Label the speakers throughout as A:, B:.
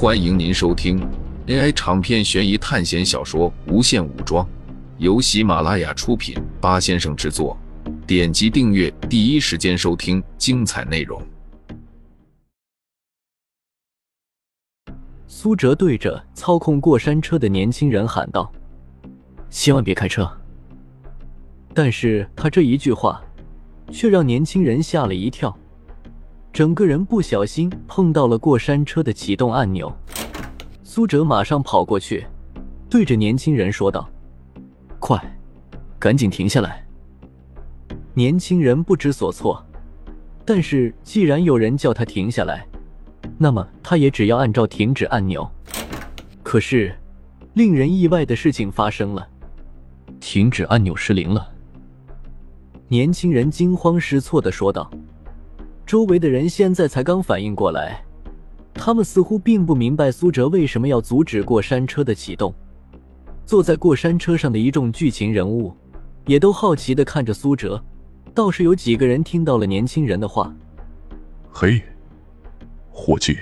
A: 欢迎您收听 AI 长篇悬疑探险小说《无限武装》，由喜马拉雅出品，八先生制作。点击订阅，第一时间收听精彩内容。
B: 苏哲对着操控过山车的年轻人喊道：“千万别开车！”但是他这一句话，却让年轻人吓了一跳。整个人不小心碰到了过山车的启动按钮，苏哲马上跑过去，对着年轻人说道：“快，赶紧停下来！”年轻人不知所措，但是既然有人叫他停下来，那么他也只要按照停止按钮。可是，令人意外的事情发生了，停止按钮失灵了。年轻人惊慌失措的说道。周围的人现在才刚反应过来，他们似乎并不明白苏哲为什么要阻止过山车的启动。坐在过山车上的一众剧情人物，也都好奇的看着苏哲。倒是有几个人听到了年轻人的话：“
C: 嘿，伙计，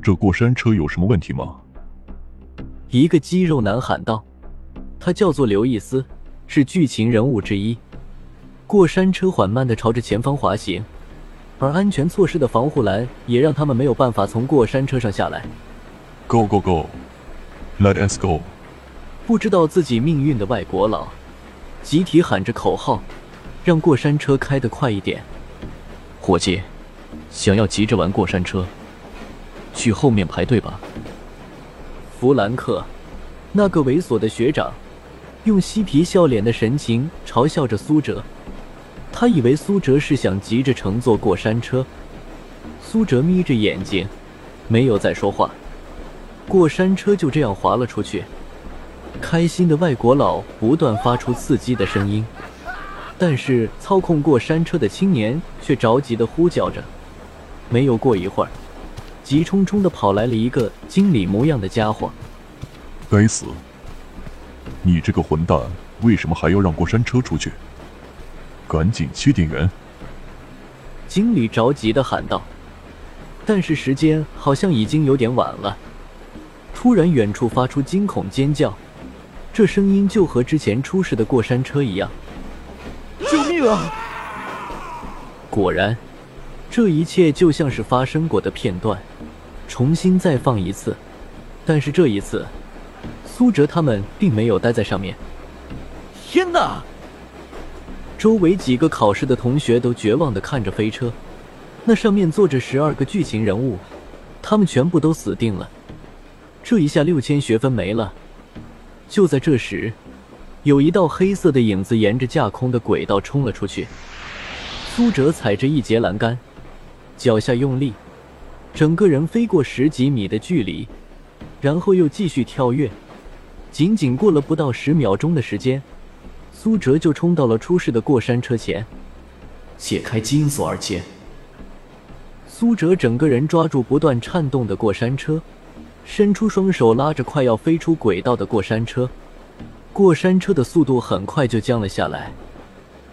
C: 这过山车有什么问题吗？”
B: 一个肌肉男喊道：“他叫做刘易斯，是剧情人物之一。”过山车缓慢的朝着前方滑行。而安全措施的防护栏也让他们没有办法从过山车上下来。
C: Go go go，Let us go！
B: 不知道自己命运的外国佬集体喊着口号，让过山车开得快一点。伙计，想要急着玩过山车，去后面排队吧。弗兰克，那个猥琐的学长，用嬉皮笑脸的神情嘲笑着苏哲。他以为苏哲是想急着乘坐过山车，苏哲眯着眼睛，没有再说话。过山车就这样滑了出去。开心的外国佬不断发出刺激的声音，但是操控过山车的青年却着急的呼叫着。没有过一会儿，急冲冲的跑来了一个经理模样的家伙。
C: 该死！你这个混蛋，为什么还要让过山车出去？赶紧去电源！
B: 经理着急的喊道。但是时间好像已经有点晚了。突然，远处发出惊恐尖叫，这声音就和之前出事的过山车一样。
D: 救命啊！
B: 果然，这一切就像是发生过的片段，重新再放一次。但是这一次，苏哲他们并没有待在上面。
D: 天哪！
B: 周围几个考试的同学都绝望的看着飞车，那上面坐着十二个剧情人物，他们全部都死定了。这一下六千学分没了。就在这时，有一道黑色的影子沿着架空的轨道冲了出去。苏哲踩着一节栏杆，脚下用力，整个人飞过十几米的距离，然后又继续跳跃。仅仅过了不到十秒钟的时间。苏哲就冲到了出事的过山车前，解开基因锁而切。苏哲整个人抓住不断颤动的过山车，伸出双手拉着快要飞出轨道的过山车。过山车的速度很快就降了下来，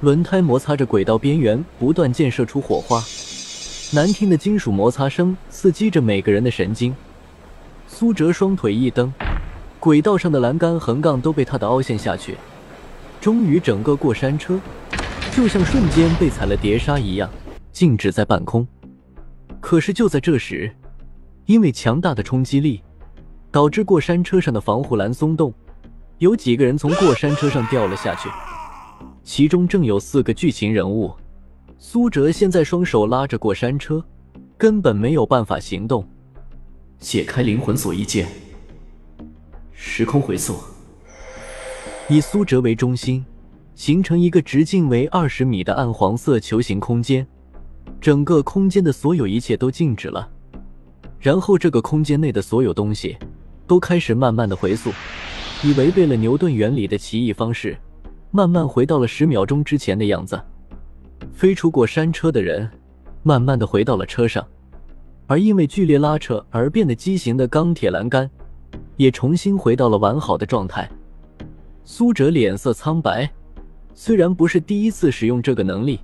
B: 轮胎摩擦着轨道边缘，不断溅射出火花。难听的金属摩擦声刺激着每个人的神经。苏哲双腿一蹬，轨道上的栏杆横杠都被他的凹陷下去。终于，整个过山车就像瞬间被踩了碟刹一样，静止在半空。可是就在这时，因为强大的冲击力，导致过山车上的防护栏松动，有几个人从过山车上掉了下去，其中正有四个剧情人物。苏哲现在双手拉着过山车，根本没有办法行动。解开灵魂锁一剑，时空回溯。以苏哲为中心，形成一个直径为二十米的暗黄色球形空间，整个空间的所有一切都静止了。然后，这个空间内的所有东西都开始慢慢的回溯，以违背了牛顿原理的奇异方式，慢慢回到了十秒钟之前的样子。飞出过山车的人，慢慢的回到了车上，而因为剧烈拉扯而变得畸形的钢铁栏杆，也重新回到了完好的状态。苏哲脸色苍白，虽然不是第一次使用这个能力，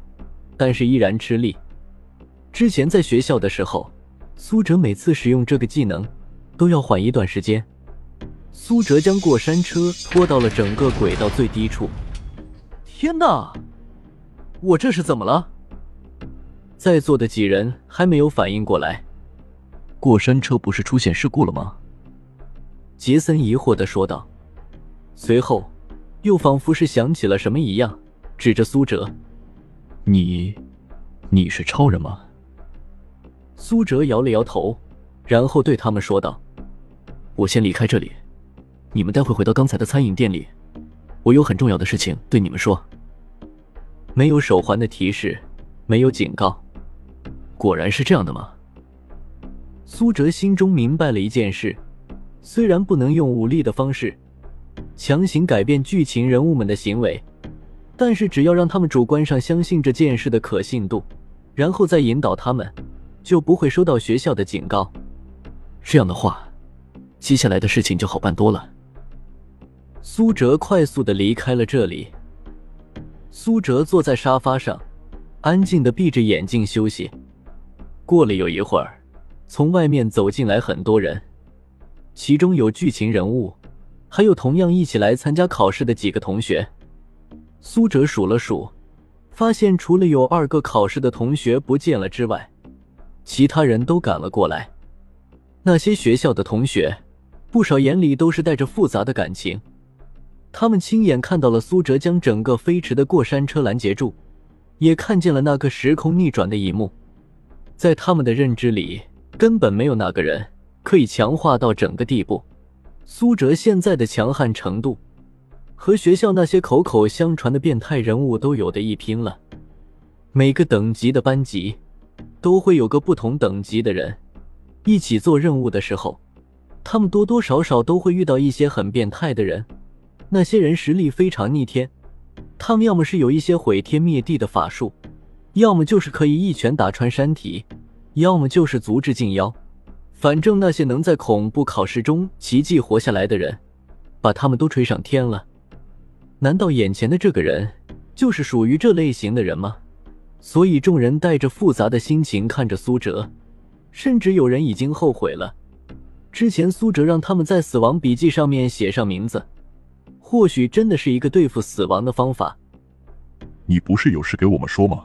B: 但是依然吃力。之前在学校的时候，苏哲每次使用这个技能，都要缓一段时间。苏哲将过山车拖到了整个轨道最低处。
D: 天哪！我这是怎么了？
B: 在座的几人还没有反应过来。
E: 过山车不是出现事故了吗？
B: 杰森疑惑的说道。随后，又仿佛是想起了什么一样，指着苏哲：“
E: 你，你是超人吗？”
B: 苏哲摇了摇头，然后对他们说道：“
E: 我先离开这里。”你们待会回到刚才的餐饮店里，我有很重要的事情对你们说。
B: 没有手环的提示，没有警告，
E: 果然是这样的吗？
B: 苏哲心中明白了一件事：虽然不能用武力的方式强行改变剧情人物们的行为，但是只要让他们主观上相信这件事的可信度，然后再引导他们，就不会收到学校的警告。
E: 这样的话，接下来的事情就好办多了。
B: 苏哲快速的离开了这里。苏哲坐在沙发上，安静的闭着眼睛休息。过了有一会儿，从外面走进来很多人，其中有剧情人物，还有同样一起来参加考试的几个同学。苏哲数了数，发现除了有二个考试的同学不见了之外，其他人都赶了过来。那些学校的同学，不少眼里都是带着复杂的感情。他们亲眼看到了苏哲将整个飞驰的过山车拦截住，也看见了那个时空逆转的一幕。在他们的认知里，根本没有那个人可以强化到整个地步。苏哲现在的强悍程度，和学校那些口口相传的变态人物都有的一拼了。每个等级的班级，都会有个不同等级的人一起做任务的时候，他们多多少少都会遇到一些很变态的人。那些人实力非常逆天，他们要么是有一些毁天灭地的法术，要么就是可以一拳打穿山体，要么就是足智劲妖。反正那些能在恐怖考试中奇迹活下来的人，把他们都吹上天了。难道眼前的这个人就是属于这类型的人吗？所以众人带着复杂的心情看着苏哲，甚至有人已经后悔了，之前苏哲让他们在死亡笔记上面写上名字。或许真的是一个对付死亡的方法。
C: 你不是有事给我们说吗？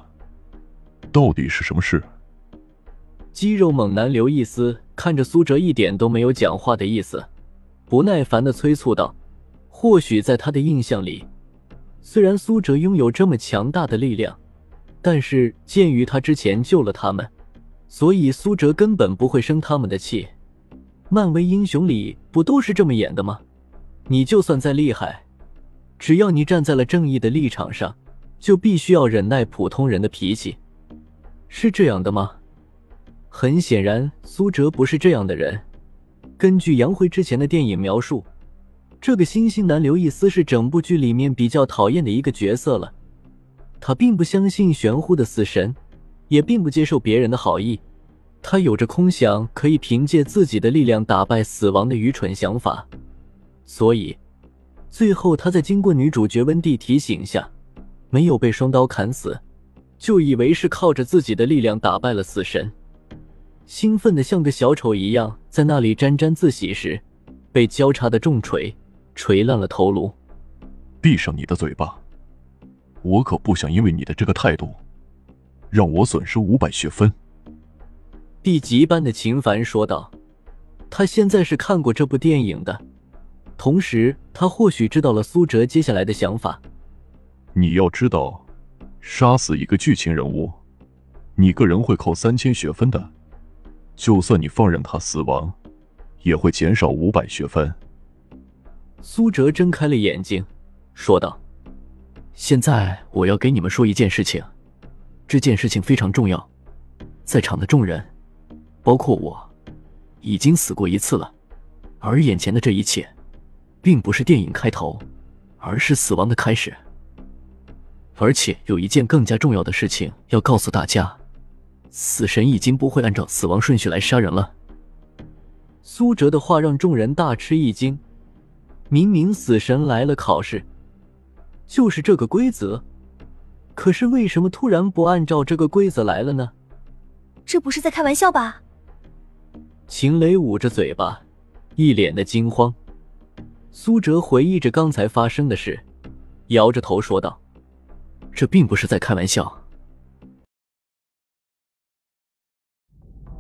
C: 到底是什么事？
B: 肌肉猛男刘易斯看着苏哲一点都没有讲话的意思，不耐烦的催促道：“或许在他的印象里，虽然苏哲拥有这么强大的力量，但是鉴于他之前救了他们，所以苏哲根本不会生他们的气。漫威英雄里不都是这么演的吗？”你就算再厉害，只要你站在了正义的立场上，就必须要忍耐普通人的脾气，是这样的吗？很显然，苏哲不是这样的人。根据杨辉之前的电影描述，这个星星男刘易斯是整部剧里面比较讨厌的一个角色了。他并不相信玄乎的死神，也并不接受别人的好意。他有着空想可以凭借自己的力量打败死亡的愚蠢想法。所以，最后他在经过女主角温蒂提醒下，没有被双刀砍死，就以为是靠着自己的力量打败了死神，兴奋的像个小丑一样，在那里沾沾自喜时，被交叉的重锤锤烂了头颅。
C: 闭上你的嘴巴！我可不想因为你的这个态度，让我损失五百学分。
B: 地级班的秦凡说道，他现在是看过这部电影的。同时，他或许知道了苏哲接下来的想法。
C: 你要知道，杀死一个剧情人物，你个人会扣三千学分的。就算你放任他死亡，也会减少五百学分。
B: 苏哲睁开了眼睛，说道：“
E: 现在我要给你们说一件事情，这件事情非常重要。在场的众人，包括我，已经死过一次了，而眼前的这一切。”并不是电影开头，而是死亡的开始。而且有一件更加重要的事情要告诉大家：死神已经不会按照死亡顺序来杀人了。
B: 苏哲的话让众人大吃一惊。明明死神来了考试，就是这个规则，可是为什么突然不按照这个规则来了呢？
F: 这不是在开玩笑吧？
B: 秦雷捂着嘴巴，一脸的惊慌。苏哲回忆着刚才发生的事，摇着头说道：“
E: 这并不是在开玩笑。”